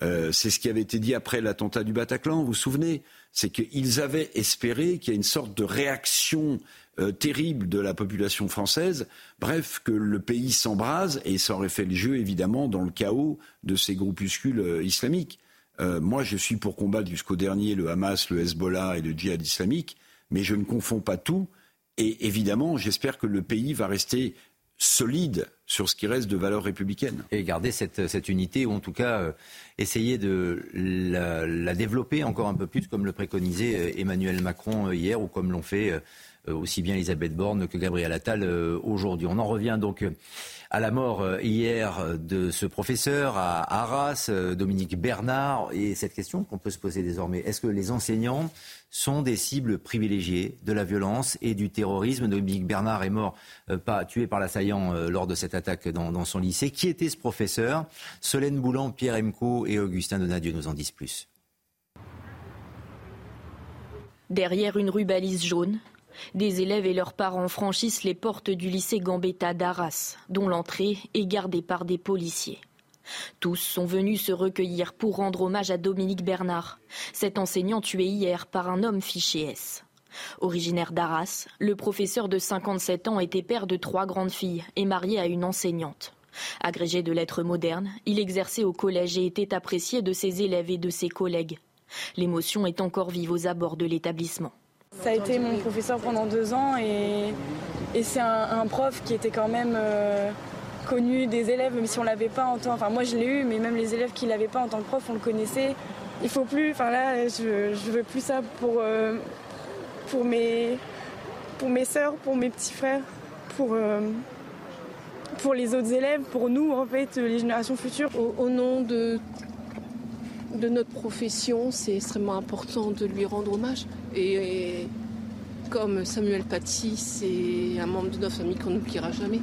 [SPEAKER 2] c'est ce qui avait été dit après l'attentat du Bataclan, vous vous souvenez? C'est qu'ils avaient espéré qu'il y ait une sorte de réaction euh, terrible de la population française. Bref, que le pays s'embrase et ça aurait fait le jeu, évidemment, dans le chaos de ces groupuscules euh, islamiques. Euh, moi, je suis pour combattre jusqu'au dernier le Hamas, le Hezbollah et le djihad islamique, mais je ne confonds pas tout. Et évidemment, j'espère que le pays va rester solide sur ce qui reste de valeurs républicaines.
[SPEAKER 1] Et garder cette, cette unité, ou en tout cas essayer de la, développer encore un peu plus, comme le préconisait Emmanuel Macron hier, ou comme l'ont fait euh, aussi bien Elisabeth Borne que Gabriel Attal euh, aujourd'hui. On en revient donc euh, à la mort hier de ce professeur à Arras, Dominique Bernard, et cette question qu'on peut se poser désormais, est-ce que les enseignants sont des cibles privilégiées de la violence et du terrorisme? Dominique Bernard est mort, pas tué par l'assaillant lors de cette attaque dans, dans, son lycée. Qui était ce professeur? Solène Boulan, Pierre Emco et Augustin Donadieu nous en disent plus.
[SPEAKER 9] Derrière une rue balise jaune, des élèves et leurs parents franchissent les portes du lycée Gambetta d'Arras, dont l'entrée est gardée par des policiers. Tous sont venus se recueillir pour rendre hommage à Dominique Bernard, cet enseignant tué hier par un homme fiché S. Originaire d'Arras, le professeur de 57 ans était père de trois grandes filles et marié à une enseignante. Agrégé de lettres modernes, il exerçait au collège et était apprécié de ses élèves et de ses collègues. L'émotion est encore vive aux abords de l'établissement.
[SPEAKER 10] Ça a été mon professeur pendant deux ans et, c'est un, prof qui était quand même euh, connu des élèves, même si on l'avait pas en tant. Enfin, moi je l'ai eu, mais même les élèves qui l'avaient pas en tant que prof, on le connaissait. Il faut plus. Enfin là, je, je veux plus ça pour euh, pour mes pour mes sœurs, pour mes petits frères, pour euh, pour les autres élèves, pour nous en fait, les générations futures.
[SPEAKER 11] au nom de de notre profession, c'est extrêmement important de lui rendre hommage. Et, comme Samuel Paty, c'est un membre de notre famille qu'on n'oubliera jamais.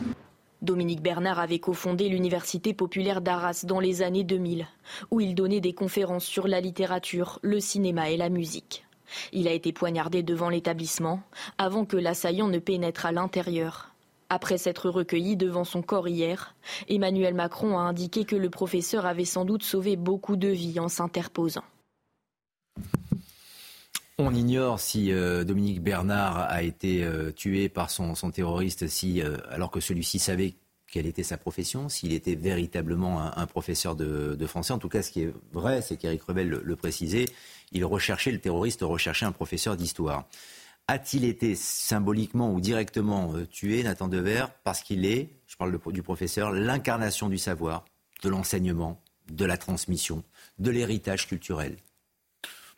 [SPEAKER 9] Dominique Bernard avait cofondé l'Université populaire d'Arras dans les années 2000, où il donnait des conférences sur la littérature, le cinéma et la musique. Il a été poignardé devant l'établissement avant que l'assaillant ne pénètre à l'intérieur. Après s'être recueilli devant son corps hier, Emmanuel Macron a indiqué que le professeur avait sans doute sauvé beaucoup de vies en s'interposant.
[SPEAKER 1] On ignore si euh, Dominique Bernard a été euh, tué par son, terroriste, si, euh, alors que celui-ci savait quelle était sa profession, s'il était véritablement un, professeur de, français. En tout cas, ce qui est vrai, c'est qu'Éric Revel le, précisait, il recherchait, le terroriste recherchait un professeur d'histoire. A-t-il été symboliquement ou directement tué, Nathan Dever, parce qu'il est, je parle du professeur, l'incarnation du savoir, de l'enseignement, de la transmission, de l'héritage culturel?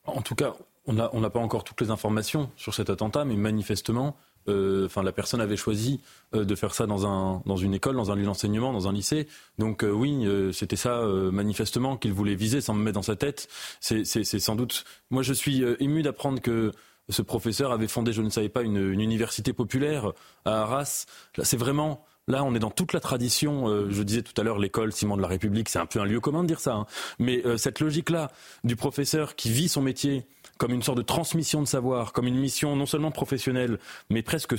[SPEAKER 4] En tout cas, on n'a pas encore toutes les informations sur cet attentat, mais manifestement, euh, enfin, la personne avait choisi euh, de faire ça dans, un, dans une école, dans un lieu d'enseignement, dans un lycée. Donc euh, oui, c'était ça manifestement qu'il voulait viser, sans me mettre dans sa tête. C'est sans doute. Moi, je suis ému d'apprendre que ce professeur avait fondé, je ne savais pas, une, université populaire à Arras. C'est vraiment Là, on est dans toute la tradition. je disais tout à l'heure, l'école Simon de la République, c'est un peu un lieu commun de dire ça. Hein. Mais cette logique-là du professeur qui vit son métier, comme une sorte de transmission de savoir, comme une mission non seulement professionnelle, mais presque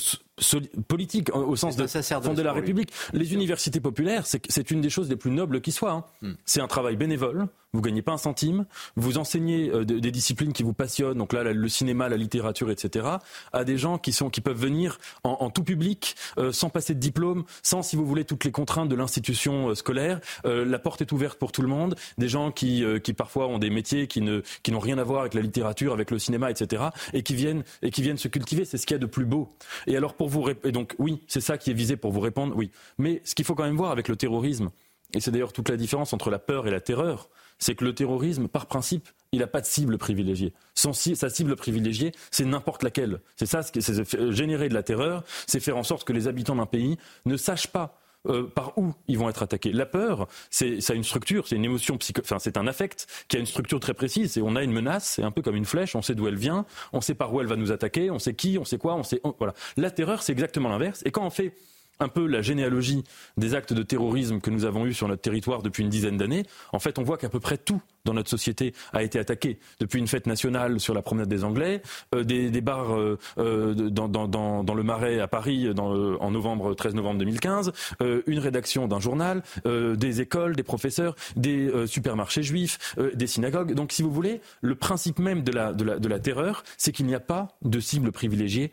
[SPEAKER 4] politique au sens de fonder la République. Les universités populaires, c'est une des choses les plus nobles qui soient. Hein. Hmm. C'est un travail bénévole. Vous gagnez pas un centime. Vous enseignez euh, des disciplines qui vous passionnent. Donc là, le cinéma, la littérature, etc. À des gens qui sont qui peuvent venir en, tout public, euh, sans passer de diplôme, sans, si vous voulez, toutes les contraintes de l'institution euh, scolaire. la porte est ouverte pour tout le monde. Des gens qui qui parfois ont des métiers qui ne qui n'ont rien à voir avec la littérature, avec le cinéma, etc. Et qui viennent et qui viennent se cultiver. C'est ce qu'il y a de plus beau. Et alors pour vous et donc oui, c'est ça qui est visé pour vous répondre, oui. Mais ce qu'il faut quand même voir avec le terrorisme, et c'est d'ailleurs toute la différence entre la peur et la terreur, c'est que le terrorisme, par principe, il n'a pas de cible privilégiée. sa cible privilégiée, c'est n'importe laquelle. C'est ça, c'est générer de la terreur, c'est faire en sorte que les habitants d'un pays ne sachent pas euh, par où ils vont être attaqués. La peur, c'est ça a une structure, c'est une émotion psycho, enfin c'est un affect qui a une structure très précise. Et on a une menace, c'est un peu comme une flèche, on sait d'où elle vient, on sait par où elle va nous attaquer, on sait qui, on sait quoi, on sait voilà. La terreur, c'est exactement l'inverse. Et quand on fait un peu la généalogie des actes de terrorisme que nous avons eus sur notre territoire depuis une dizaine d'années, en fait, on voit qu'à peu près tout dans notre société a été attaqué. Depuis une fête nationale sur la promenade des Anglais, euh, des, bars euh, euh dans, le Marais à Paris en novembre 13 novembre 2015, euh, une rédaction d'un journal, des écoles, des professeurs, des supermarchés juifs, des synagogues. Donc, si vous voulez, le principe même de la, terreur, c'est qu'il n'y a pas de cible privilégiée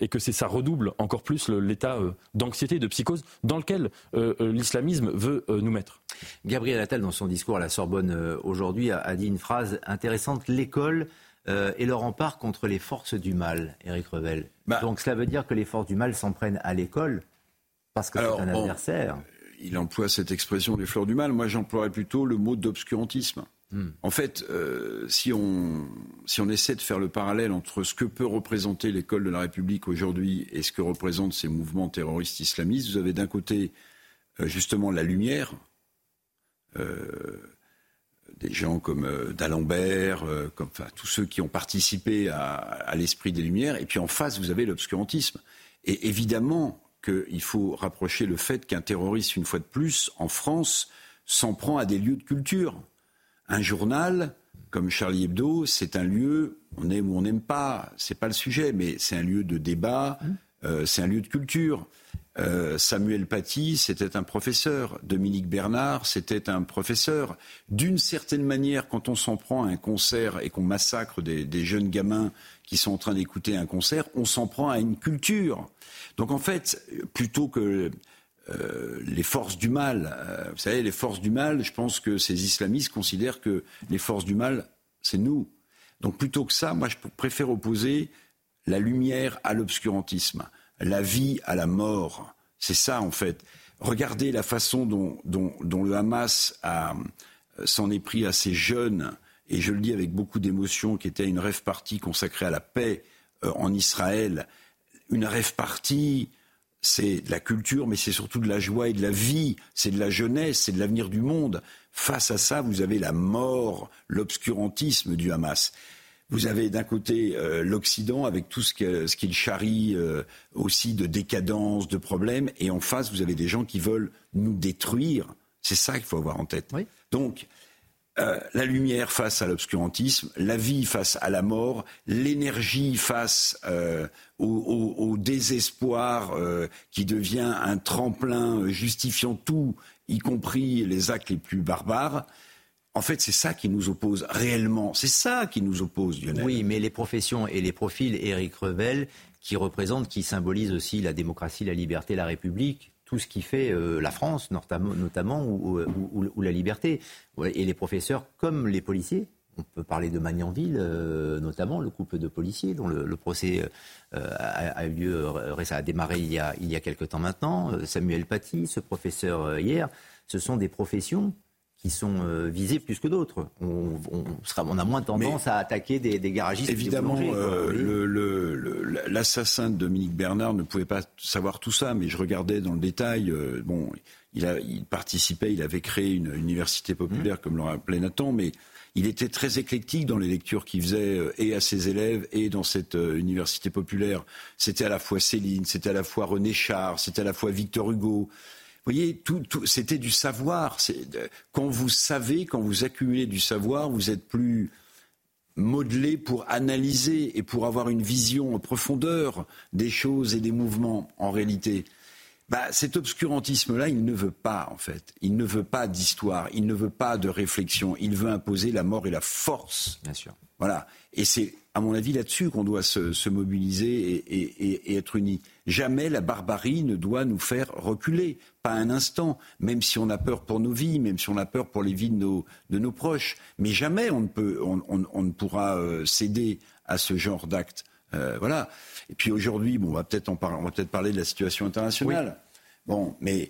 [SPEAKER 4] et que c'est ça redouble encore plus l'état d'anxiété, de psychose dans lequel l'islamisme veut nous mettre.
[SPEAKER 1] Gabriel Attal, dans son discours à la Sorbonne aujourd'hui, a, dit une phrase intéressante l'école est le rempart contre les forces du mal, Éric Revel. Bah. Donc cela veut dire que les forces du mal s'en prennent à l'école parce que c'est un adversaire.
[SPEAKER 2] il emploie cette expression des fleurs du mal. Moi, j'emploierais plutôt le mot d'obscurantisme. En fait, euh, si, on, essaie de faire le parallèle entre ce que peut représenter l'école de la République aujourd'hui et ce que représentent ces mouvements terroristes islamistes, vous avez d'un côté euh, justement la lumière, euh, des gens comme d'Alembert, comme enfin, tous ceux qui ont participé à, à l'esprit des Lumières, et puis en face, vous avez l'obscurantisme. Et évidemment qu'il faut rapprocher le fait qu'un terroriste, une fois de plus, en France, s'en prend à des lieux de culture un journal, comme Charlie Hebdo, c'est un lieu, on aime ou on n'aime pas, c'est pas le sujet, mais c'est un lieu de débat, mmh. euh, c'est un lieu de culture. Euh, Samuel Paty, c'était un professeur. Dominique Bernard, c'était un professeur. D'une certaine manière, quand on s'en prend à un concert et qu'on massacre des, jeunes gamins qui sont en train d'écouter un concert, on s'en prend à une culture. Donc en fait, plutôt que euh, les forces du mal. Euh, vous savez, les forces du mal, je pense que ces islamistes considèrent que les forces du mal, c'est nous. Donc plutôt que ça, moi, je préfère opposer la lumière à l'obscurantisme, la vie à la mort. C'est ça, en fait. Regardez la façon dont, le Hamas euh, s'en est pris à ces jeunes, et je le dis avec beaucoup d'émotion, qui était une rêve partie consacrée à la paix en Israël, une rêve partie c'est de la culture, mais c'est surtout de la joie et de la vie, c'est de la jeunesse, c'est de l'avenir du monde. Face à ça, vous avez la mort, l'obscurantisme du Hamas. Vous avez d'un côté euh, l'Occident avec tout ce qu'il ce charrie euh, aussi de décadence, de problèmes, et en face, vous avez des gens qui veulent nous détruire. C'est ça qu'il faut avoir en tête. Donc, euh, la lumière face à l'obscurantisme, la vie face à la mort, l'énergie face au, au, désespoir qui devient un tremplin justifiant tout, y compris les actes les plus barbares. En fait, c'est ça qui nous oppose réellement. C'est ça qui nous oppose, Lionel.
[SPEAKER 1] Oui, mais les professions et les profils, Éric Revel, qui représentent, qui symbolisent aussi la démocratie, la liberté, la République, tout ce qui fait euh, la France, notamment, ou, la liberté. Et les professeurs, comme les policiers, on peut parler de Magnanville, euh, notamment le couple de policiers dont le, procès euh, a, eu lieu, ça a démarré il y a, il y a quelque temps maintenant. Samuel Paty, ce professeur hier, ce sont des professions qui sont euh, visés plus que d'autres. On, on, sera, on, a moins tendance Mais à attaquer des, des garagistes.
[SPEAKER 2] Évidemment, euh, l'assassin de Dominique Bernard ne pouvait pas savoir tout ça, mais je regardais dans le détail. Euh, bon, il, a, il, participait, il avait créé une université populaire, mmh. comme le rappelait Nathan, mais il était très éclectique dans les lectures qu'il faisait euh, et à ses élèves et dans cette euh, université populaire. C'était à la fois Céline, c'était à la fois René Char, c'était à la fois Victor Hugo. Vous voyez, tout, tout c'était du savoir. Quand vous savez, quand vous accumulez du savoir, vous êtes plus modelé pour analyser et pour avoir une vision en profondeur des choses et des mouvements en réalité. Bah, cet obscurantisme-là, il ne veut pas, en fait. Il ne veut pas d'histoire, il ne veut pas de réflexion, il veut imposer la mort et la force.
[SPEAKER 1] Bien sûr.
[SPEAKER 2] Voilà. Et c'est, à mon avis, là-dessus qu'on doit se, se mobiliser et, et, et, être unis. Jamais la barbarie ne doit nous faire reculer, pas un instant, même si on a peur pour nos vies, même si on a peur pour les vies de nos, de nos proches. Mais jamais on ne, peut, on, on, on ne pourra euh, céder à ce genre d'acte. Euh, voilà. Et puis aujourd'hui, bon, on va peut-être peut-être parler de la situation internationale. Oui. Bon, mais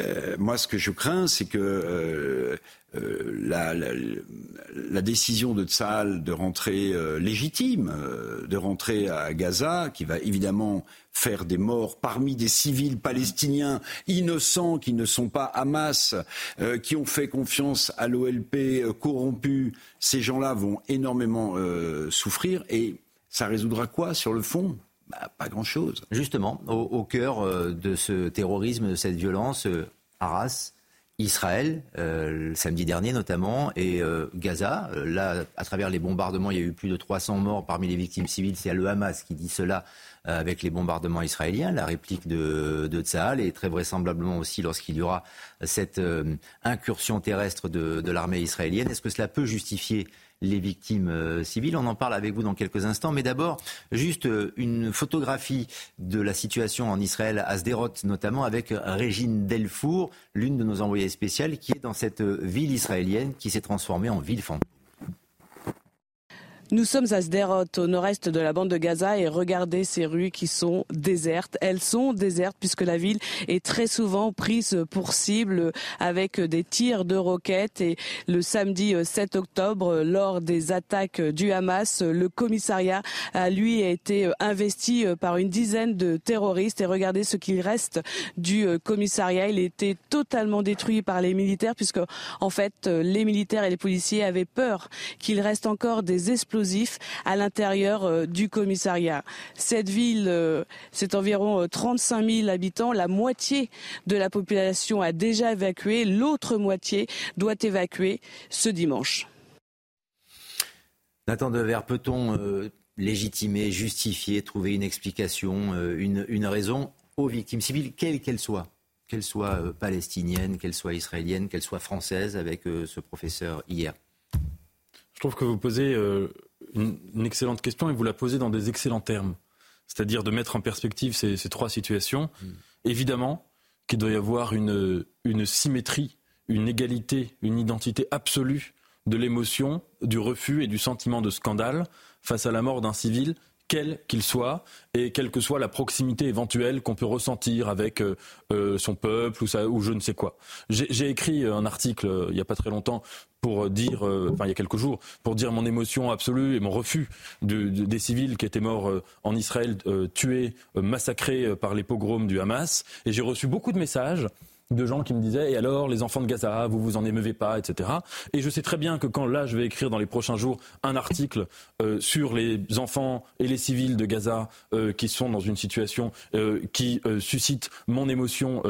[SPEAKER 2] euh, moi, ce que je crains, c'est que euh, euh, la, décision de Tsahal de rentrer légitime, de rentrer à Gaza, qui va évidemment faire des morts parmi des civils palestiniens innocents qui ne sont pas Hamas, qui ont fait confiance à l'OLP corrompu, ces gens-là vont énormément souffrir. Et ça résoudra quoi sur le fond? Bah, pas grand-chose.
[SPEAKER 1] Justement, au, cœur euh, de ce terrorisme, de cette violence, euh, Arras, Israël, euh, samedi dernier notamment, et euh, Gaza. Euh, là, à travers les bombardements, il y a eu plus de 300 morts parmi les victimes civiles. C'est le Hamas qui dit cela euh, avec les bombardements israéliens, la réplique de, de et très vraisemblablement aussi lorsqu'il y aura cette incursion terrestre de, de l'armée israélienne. Est-ce que cela peut justifier les victimes euh, civiles. On en parle avec vous dans quelques instants. Mais d'abord, juste euh, une photographie de la situation en Israël, à Sderot notamment, avec Régine Delfour, l'une de nos envoyées spéciales, qui est dans cette euh, ville israélienne qui s'est transformée en ville fantôme.
[SPEAKER 12] Nous sommes à Sderot, au nord-est de la bande de Gaza, et regardez ces rues qui sont désertes. Elles sont désertes puisque la ville est très souvent prise pour cible avec des tirs de roquettes. Et le samedi 7 octobre, lors des attaques du Hamas, le commissariat a lui a été investi par une dizaine de terroristes. Et regardez ce qu'il reste du commissariat. Il était totalement détruit par les militaires puisque, en fait, les militaires et les policiers avaient peur qu'il reste encore des explosions à l'intérieur euh, du commissariat. Cette ville, euh, c'est environ 35 euh, 000 habitants. La moitié de la population a déjà évacué. L'autre moitié doit évacuer ce dimanche.
[SPEAKER 1] Nathan Dever, peut-on euh, légitimer, justifier, trouver une explication, euh, une, une, raison aux victimes civiles, quelles qu'elles soient? Qu'elles soient euh, palestiniennes, qu'elles soient israéliennes, qu'elles soient françaises, avec ce professeur hier
[SPEAKER 4] Je trouve que vous posez une, une, excellente question et vous la posez dans des excellents termes. C'est-à-dire de mettre en perspective ces, ces trois situations. Mm. Évidemment qu'il doit y avoir une, une symétrie, une égalité, une identité absolue de l'émotion, du refus et du sentiment de scandale face à la mort d'un civil quel qu'il soit, et quelle que soit la proximité éventuelle qu'on peut ressentir avec euh, euh, son peuple ou, ça, ou je ne sais quoi. J'ai écrit un article euh, il n'y a pas très longtemps pour dire, euh, enfin il y a quelques jours, pour dire mon émotion absolue et mon refus de, de, des civils qui étaient morts euh, en Israël, tués, massacrés par les pogroms du Hamas. Et j'ai reçu beaucoup de messages de gens qui me disaient et alors les enfants de Gaza, vous vous en émeuvez pas, etc. Et je sais très bien que quand là je vais écrire dans les prochains jours un article euh, sur les enfants et les civils de Gaza euh, qui sont dans une situation euh, qui suscite mon émotion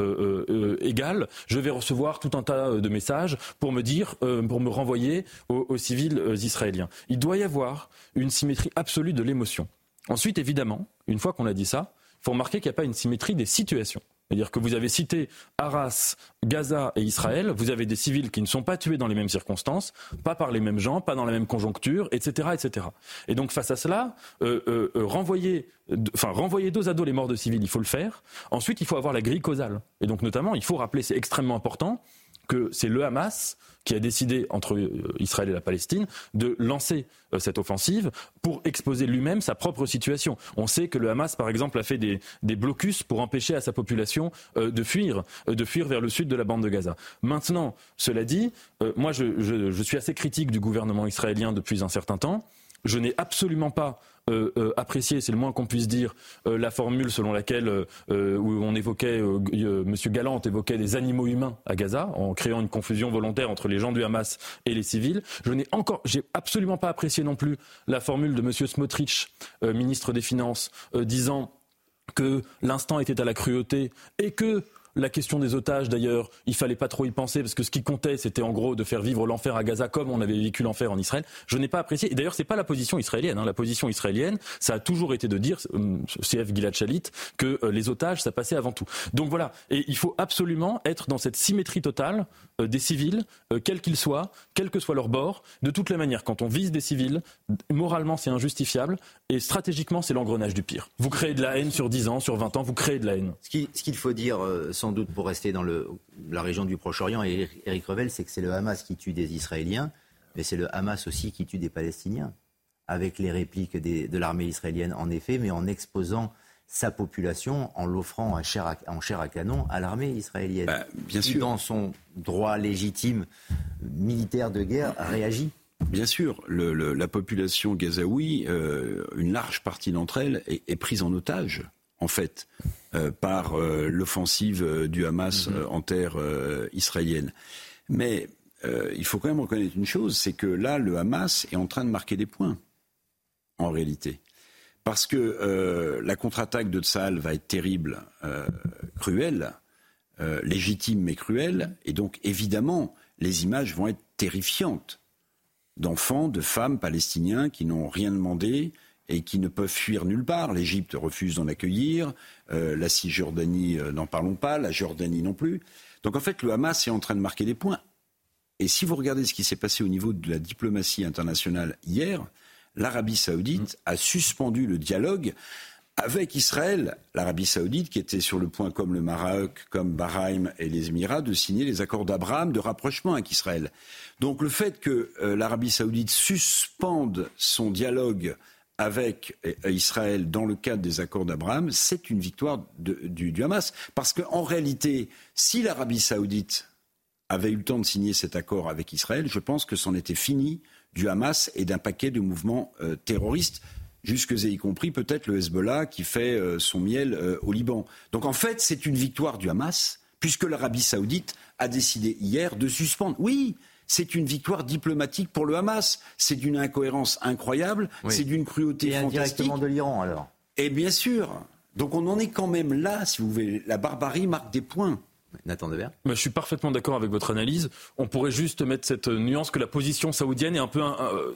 [SPEAKER 4] égale, je vais recevoir tout un tas de messages pour me dire, pour me renvoyer aux, aux civils israéliens. Il doit y avoir une symétrie absolue de l'émotion. Ensuite, évidemment, une fois qu'on a dit ça, il faut remarquer qu'il n'y a pas une symétrie des situations. C'est-à-dire que vous avez cité Arras, Gaza et Israël, vous avez des civils qui ne sont pas tués dans les mêmes circonstances, pas par les mêmes gens, pas dans la même conjoncture, etc. etc. Et donc face à cela, euh, euh, euh renvoyer, enfin, renvoyer dos à dos les morts de civils, il faut le faire. Ensuite, il faut avoir la grille causale. Et donc notamment, il faut rappeler, c'est extrêmement important, que c'est le Hamas qui a décidé, entre euh, Israël et la Palestine, de lancer euh, cette offensive pour exposer lui-même sa propre situation. On sait que le Hamas, par exemple, a fait des, blocus pour empêcher à sa population euh, de fuir, de fuir vers le sud de la bande de Gaza. Maintenant, cela dit, moi je suis assez critique du gouvernement israélien depuis un certain temps. Je n'ai absolument pas euh, euh, apprécié, c'est le moins qu'on puisse dire, euh, la formule selon laquelle où on évoquait, Monsieur Galland évoquait des animaux humains à Gaza, en créant une confusion volontaire entre les gens du Hamas et les civils. Je n'ai encore, j'ai absolument pas apprécié non plus la formule de Monsieur Smotrich, ministre des Finances, disant que l'instant était à la cruauté et que la question des otages, d'ailleurs, il fallait pas trop y penser parce que ce qui comptait, c'était en gros de faire vivre l'enfer à Gaza comme on avait vécu l'enfer en Israël. Je n'ai pas apprécié. D'ailleurs, c'est pas la position israélienne. Hein. La position israélienne, ça a toujours été de dire, euh, CF Gilad Shalit, que euh, les otages, ça passait avant tout. Donc voilà. Et il faut absolument être dans cette symétrie totale euh, des civils, quels qu'ils soient, quel que soit leur bord. De toutes les manières, quand on vise des civils, moralement, c'est injustifiable et stratégiquement, c'est l'engrenage du pire. Vous créez de la haine sur 10 ans, sur 20 ans, vous créez de la haine.
[SPEAKER 1] Ce qu'il faut dire, sans doute pour rester dans le, la région du Proche-Orient, et Eric Revel, c'est que c'est le Hamas qui tue des Israéliens, mais c'est le Hamas aussi qui tue des Palestiniens, avec les répliques de l'armée israélienne, en effet, mais en exposant sa population en l'offrant en chair à canon à l'armée israélienne.
[SPEAKER 2] Bah, bien
[SPEAKER 1] qui, dans son droit légitime militaire de guerre, réagit.
[SPEAKER 2] Bien sûr, le, la population gazaoui, euh, une large partie d'entre elles est, prise en otage en fait, euh, par euh, l'offensive euh, du Hamas mhm. en terre israélienne. Mais il faut quand même reconnaître une chose, c'est que là, le Hamas est en train de marquer des points, en réalité. Parce que la contre-attaque de Tsahal va être terrible, cruelle, légitime mais cruelle, et donc évidemment, les images vont être terrifiantes d'enfants, de femmes palestiniens qui n'ont rien demandé, et qui ne peuvent fuir nulle part. L'Égypte refuse d'en accueillir, euh, la Cisjordanie, euh, n'en parlons pas, la Jordanie non plus. Donc en fait, le Hamas est en train de marquer des points. Et si vous regardez ce qui s'est passé au niveau de la diplomatie internationale hier, l'Arabie saoudite a suspendu le dialogue avec Israël, l'Arabie saoudite qui était sur le point, comme le Maroc, comme Bahreïn et les Émirats, de signer les accords d'Abraham de rapprochement avec Israël. Donc le fait que euh, l'Arabie saoudite suspende son dialogue avec euh, Israël dans le cadre des accords d'Abraham, c'est une victoire du, Hamas. Parce qu'en réalité, si l'Arabie saoudite avait eu le temps de signer cet accord avec Israël, je pense que c'en était fini du Hamas et d'un paquet de mouvements euh, terroristes, jusque y compris peut-être le Hezbollah qui fait euh, son miel au Liban. Donc en fait, c'est une victoire du Hamas, puisque l'Arabie saoudite a décidé hier de suspendre. Oui, c'est une victoire diplomatique pour le Hamas. C'est d'une incohérence incroyable, c'est d'une cruauté
[SPEAKER 1] Et
[SPEAKER 2] indirectement
[SPEAKER 1] de l'Iran alors.
[SPEAKER 2] Et bien sûr. Donc on en est quand même là, si vous voulez. La barbarie marque des points.
[SPEAKER 1] Nathan Devers
[SPEAKER 4] Je suis parfaitement d'accord avec votre analyse. On pourrait juste mettre cette nuance que la position saoudienne est un peu... Euh,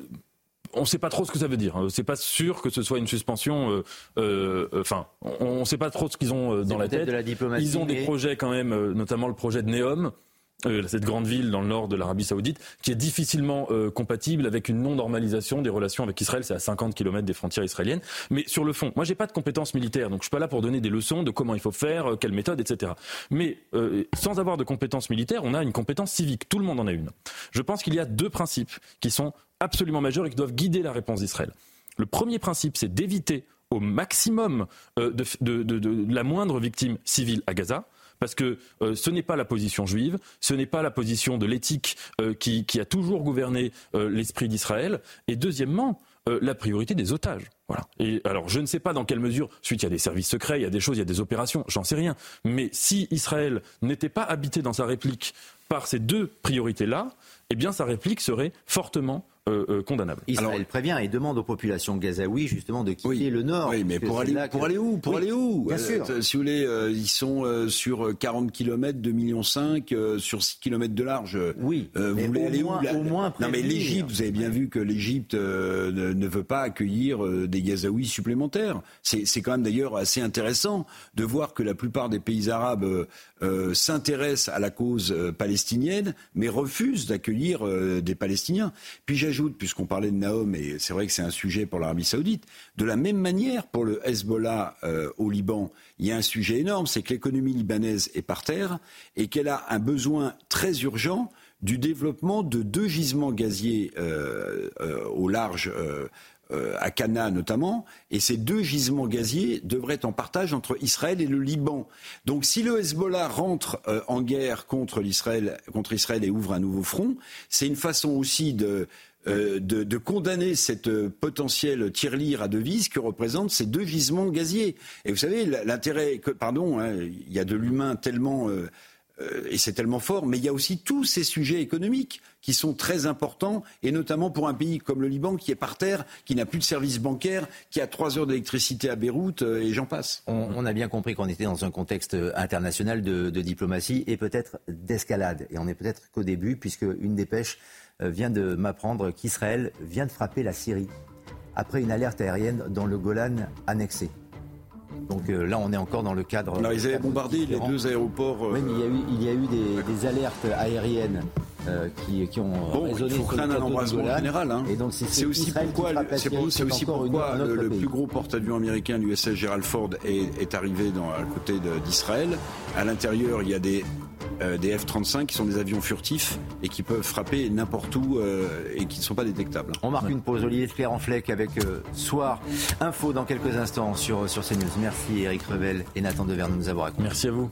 [SPEAKER 4] on ne sait pas trop ce que ça veut dire. C'est pas sûr que ce soit une suspension. Euh, euh, enfin, on ne sait pas trop ce qu'ils ont dans la tête. Ils ont des projets quand même, notamment le projet de Neom. Euh, cette grande ville dans le nord de l'Arabie Saoudite, qui est difficilement euh, compatible avec une non-normalisation des relations avec Israël. C'est à 50 km des frontières israéliennes. Mais sur le fond, moi, j'ai pas de compétences militaires, donc je suis pas là pour donner des leçons de comment il faut faire, euh, quelle méthode, etc. Mais sans avoir de compétences militaires, on a une compétence civique. Tout le monde en a une. Je pense qu'il y a deux principes qui sont absolument majeurs et qui doivent guider la réponse d'Israël. Le premier principe, c'est d'éviter au maximum de la moindre victime civile à Gaza parce que euh, ce n'est pas la position juive, ce n'est pas la position de l'éthique euh, qui, a toujours gouverné euh, l'esprit d'Israël. Et deuxièmement, la priorité des otages. Voilà. Et alors, je ne sais pas dans quelle mesure, suite il y a des services secrets, il y a des choses, il y a des opérations, j'en sais rien. Mais si Israël n'était pas habité dans sa réplique par ces deux priorités-là, eh bien sa réplique serait fortement euh, euh, condamnable.
[SPEAKER 1] Israël prévient et demande aux populations gazaouis justement de quitter le nord.
[SPEAKER 2] Oui, mais pour aller, pour aller où? Pour aller où?
[SPEAKER 1] Bien sûr.
[SPEAKER 2] Si vous voulez, ils sont sur 40 km, 2,5 millions, sur 6 km de large.
[SPEAKER 1] Oui,
[SPEAKER 2] vous voulez aller
[SPEAKER 1] moins,
[SPEAKER 2] où
[SPEAKER 1] au moins
[SPEAKER 2] Non, mais l'Égypte, vous avez bien vu que l'Égypte ne, ne, veut pas accueillir des Gazaouis supplémentaires. C'est quand même d'ailleurs assez intéressant de voir que la plupart des pays arabes euh, s'intéressent à la cause palestinienne, mais refusent d'accueillir des Palestiniens. Puis j'ajoute, puisqu'on parlait de Naom, et c'est vrai que c'est un sujet pour l'Arabie saoudite, de la même manière, pour le Hezbollah euh, au Liban, il y a un sujet énorme, c'est que l'économie libanaise est par terre et qu'elle a un besoin très urgent du développement de deux gisements gaziers euh, euh, au large à Cana notamment, et ces deux gisements gaziers devraient être en partage entre Israël et le Liban. Donc si le Hezbollah rentre en guerre contre Israël et ouvre un nouveau front, c'est une façon aussi de, euh, de, condamner cette euh, potentielle tirelire à devise que représentent ces deux gisements gaziers. Et vous savez, l'intérêt, pardon, hein, il y a de l'humain tellement euh, et c'est tellement fort, mais il y a aussi tous ces sujets économiques qui sont très importants, et notamment pour un pays comme le Liban qui est par terre, qui n'a plus de service bancaire, qui a trois heures d'électricité à Beyrouth, et j'en passe.
[SPEAKER 1] On, on, a bien compris qu'on était dans un contexte international de, de diplomatie et peut-être d'escalade. Et on est peut-être qu'au début, puisque une dépêche vient de m'apprendre qu'Israël vient de frapper la Syrie après une alerte aérienne dans le Golan annexé. Donc euh, là, on est encore dans le cadre.
[SPEAKER 2] Alors, ils avaient bombardé les deux aéroports.
[SPEAKER 1] Euh... Oui, mais il y a eu, il y a eu des, des alertes aériennes euh, qui, qui, ont
[SPEAKER 2] bon,
[SPEAKER 1] résonné
[SPEAKER 2] il faut craindre un embrasement général. Hein.
[SPEAKER 1] Et donc c'est
[SPEAKER 2] aussi
[SPEAKER 1] Israël
[SPEAKER 2] pourquoi,
[SPEAKER 1] c'est
[SPEAKER 2] aussi pourquoi
[SPEAKER 1] une,
[SPEAKER 2] le, plus gros porte-avions américain, l'USS Gerald Ford, est, est arrivé dans, à côté d'Israël. À l'intérieur, il y a des euh, des F-35 qui sont des avions furtifs et qui peuvent frapper n'importe où euh, et qui ne sont pas détectables.
[SPEAKER 1] On marque une pause. Olivier Claire en flec avec euh, Soir Info dans quelques instants sur, sur CNews. Merci Eric Revel et Nathan Dever de nous avoir accompagnés.
[SPEAKER 4] Merci à vous.